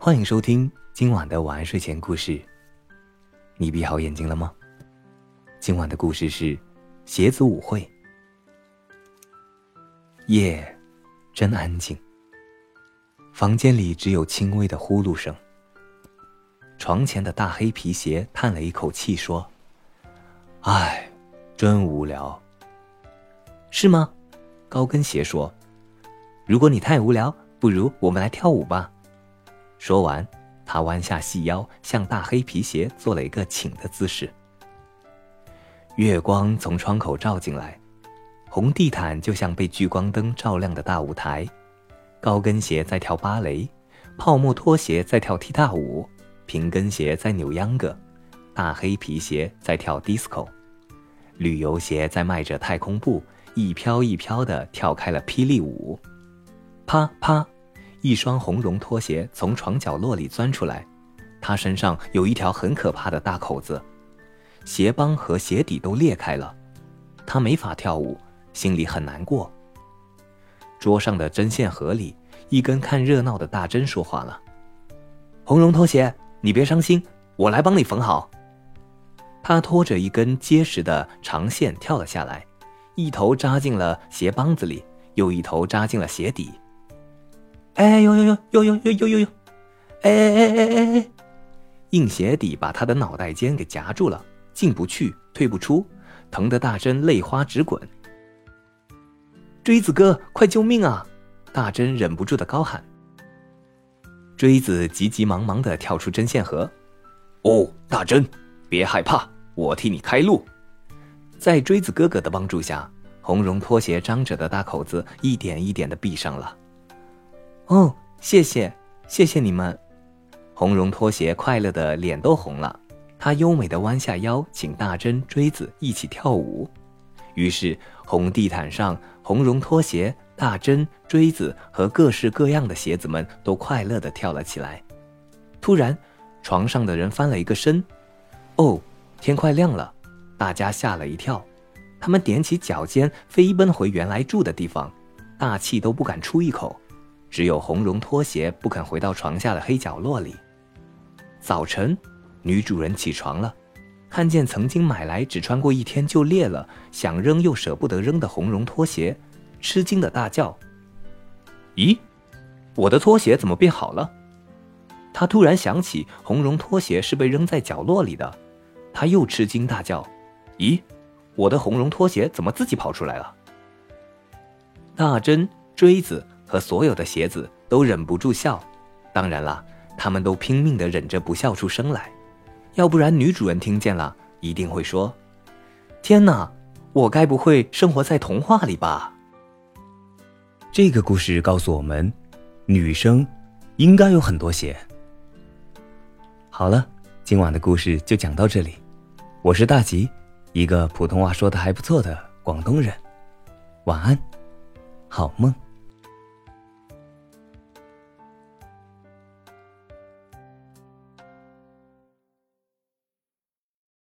欢迎收听今晚的晚安睡前故事。你闭好眼睛了吗？今晚的故事是鞋子舞会。夜真安静，房间里只有轻微的呼噜声。床前的大黑皮鞋叹了一口气说：“唉，真无聊。”是吗？高跟鞋说：“如果你太无聊，不如我们来跳舞吧。”说完，他弯下细腰，向大黑皮鞋做了一个请的姿势。月光从窗口照进来，红地毯就像被聚光灯照亮的大舞台。高跟鞋在跳芭蕾，泡沫拖鞋在跳踢踏舞。平跟鞋在扭秧歌，大黑皮鞋在跳 disco，旅游鞋在迈着太空步，一飘一飘的跳开了霹雳舞。啪啪，一双红绒拖鞋从床角落里钻出来，他身上有一条很可怕的大口子，鞋帮和鞋底都裂开了，他没法跳舞，心里很难过。桌上的针线盒里，一根看热闹的大针说话了：“红绒拖鞋。”你别伤心，我来帮你缝好。他拖着一根结实的长线跳了下来，一头扎进了鞋帮子里，又一头扎进了鞋底。哎呦呦呦呦呦呦呦呦呦！哎哎哎哎哎哎！硬鞋底把他的脑袋尖给夹住了，进不去，退不出，疼得大针泪花直滚。锥子哥，快救命啊！大针忍不住的高喊。锥子急急忙忙的跳出针线盒，哦，大针，别害怕，我替你开路。在锥子哥哥的帮助下，红绒拖鞋张着的大口子一点一点的闭上了。哦，谢谢，谢谢你们。红绒拖鞋快乐的脸都红了，他优美的弯下腰，请大针、锥子一起跳舞。于是红地毯上，红绒拖鞋。大针、锥子和各式各样的鞋子们都快乐地跳了起来。突然，床上的人翻了一个身。哦，天快亮了！大家吓了一跳，他们踮起脚尖飞奔回原来住的地方，大气都不敢出一口。只有红绒拖鞋不肯回到床下的黑角落里。早晨，女主人起床了，看见曾经买来只穿过一天就裂了，想扔又舍不得扔的红绒拖鞋。吃惊的大叫：“咦，我的拖鞋怎么变好了？”他突然想起红绒拖鞋是被扔在角落里的，他又吃惊大叫：“咦，我的红绒拖鞋怎么自己跑出来了？”大针、锥子和所有的鞋子都忍不住笑，当然了，他们都拼命的忍着不笑出声来，要不然女主人听见了一定会说：“天哪，我该不会生活在童话里吧？”这个故事告诉我们，女生应该有很多鞋。好了，今晚的故事就讲到这里。我是大吉，一个普通话说的还不错的广东人。晚安，好梦。